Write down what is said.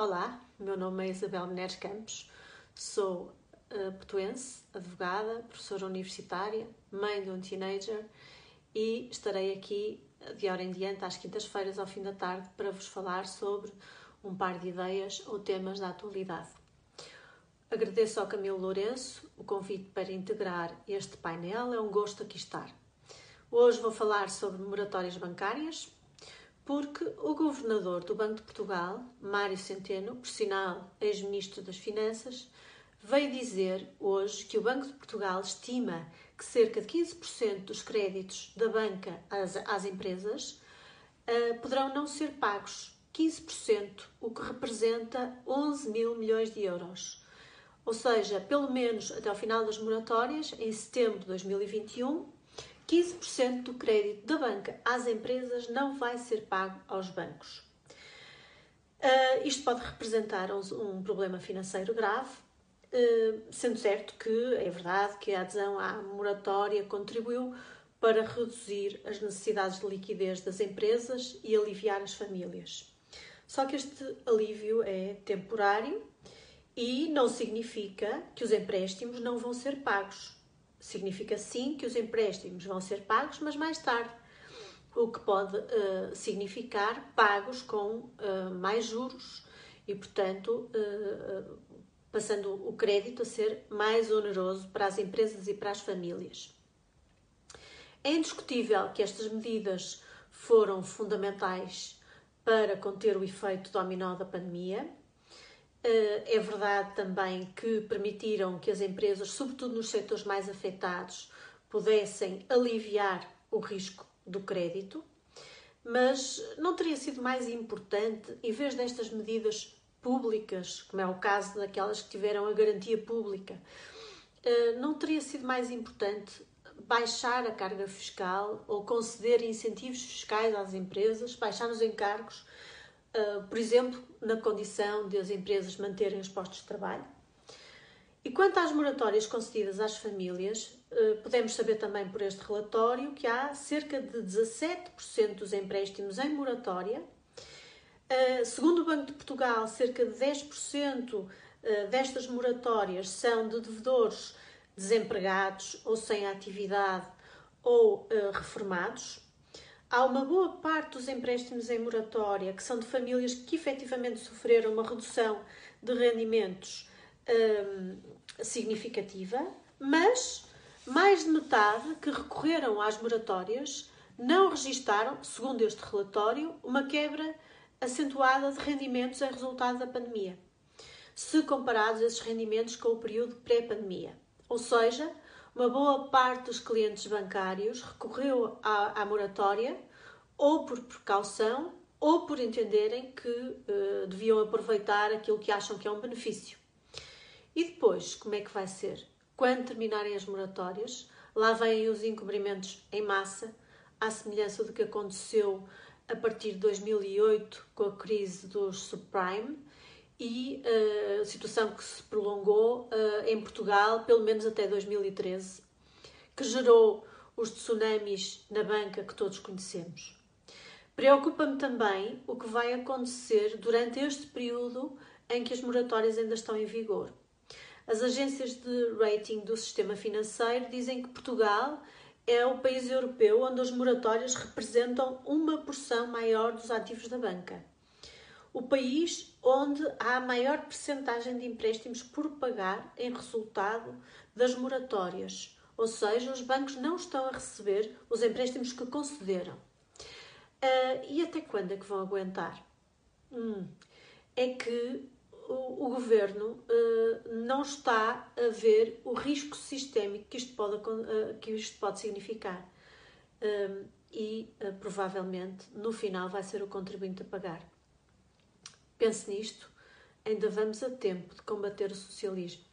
Olá, meu nome é Isabel Menezes Campos, sou uh, advogada, professora universitária, mãe de um teenager e estarei aqui de hora em diante às quintas-feiras ao fim da tarde para vos falar sobre um par de ideias ou temas da atualidade. Agradeço ao Camilo Lourenço o convite para integrar este painel, é um gosto aqui estar. Hoje vou falar sobre moratórias bancárias, porque o governador do Banco de Portugal, Mário Centeno, por sinal ex-ministro das Finanças, veio dizer hoje que o Banco de Portugal estima que cerca de 15% dos créditos da banca às, às empresas uh, poderão não ser pagos. 15%, o que representa 11 mil milhões de euros. Ou seja, pelo menos até ao final das moratórias, em setembro de 2021, 15% do crédito da banca às empresas não vai ser pago aos bancos. Uh, isto pode representar um, um problema financeiro grave, uh, sendo certo que é verdade que a adesão à moratória contribuiu para reduzir as necessidades de liquidez das empresas e aliviar as famílias. Só que este alívio é temporário e não significa que os empréstimos não vão ser pagos. Significa sim que os empréstimos vão ser pagos, mas mais tarde, o que pode uh, significar pagos com uh, mais juros e, portanto, uh, passando o crédito a ser mais oneroso para as empresas e para as famílias. É indiscutível que estas medidas foram fundamentais para conter o efeito dominó da pandemia é verdade também que permitiram que as empresas, sobretudo nos setores mais afetados, pudessem aliviar o risco do crédito, mas não teria sido mais importante, em vez destas medidas públicas, como é o caso daquelas que tiveram a garantia pública, eh, não teria sido mais importante baixar a carga fiscal ou conceder incentivos fiscais às empresas, baixar os encargos uh, por exemplo, na condição de as empresas manterem os postos de trabalho. E quanto às moratórias concedidas às famílias, uh, podemos saber também por este relatório que há cerca de 17% dos empréstimos em moratória. Uh, segundo o Banco de Portugal, cerca de 10% destas moratórias são de devedores desempregados ou sem atividade ou reformados. Há uma boa parte dos empréstimos em moratória que são de famílias que efetivamente sofreram uma redução de rendimentos hum, significativa, mas mais de metade que recorreram às moratórias não registaram, segundo este relatório, uma quebra acentuada de rendimentos em resultado da pandemia, se comparados esses rendimentos com o período pré-pandemia. Ou seja, uma boa parte dos clientes bancários recorreu à, à moratória ou por precaução ou por entenderem que uh, deviam aproveitar aquilo que acham que é um benefício. E depois, como é que vai ser? Quando terminarem as moratórias, lá vêm os encobrimentos em massa, à semelhança do que aconteceu a partir de 2008 com a crise dos subprime e uh, situação que se prolongou uh, em Portugal pelo menos até 2013, que gerou os tsunamis na banca que todos conhecemos. Preocupa-me também o que vai acontecer durante este período em que as moratórias ainda estão em vigor. As agências de rating do sistema financeiro dizem que Portugal é o país europeu onde as moratórias representam uma porção maior dos ativos da banca o país onde há a maior percentagem de empréstimos por pagar em resultado das moratórias, ou seja, os bancos não estão a receber os empréstimos que concederam. Uh, e até quando é que vão aguentar? Hum, é que o, o governo uh, não está a ver o risco sistémico que isto pode, uh, que isto pode significar. e provavelmente no final vai ser o contribuinte a pagar. Pense nisto, ainda vamos a tempo de combater o socialismo.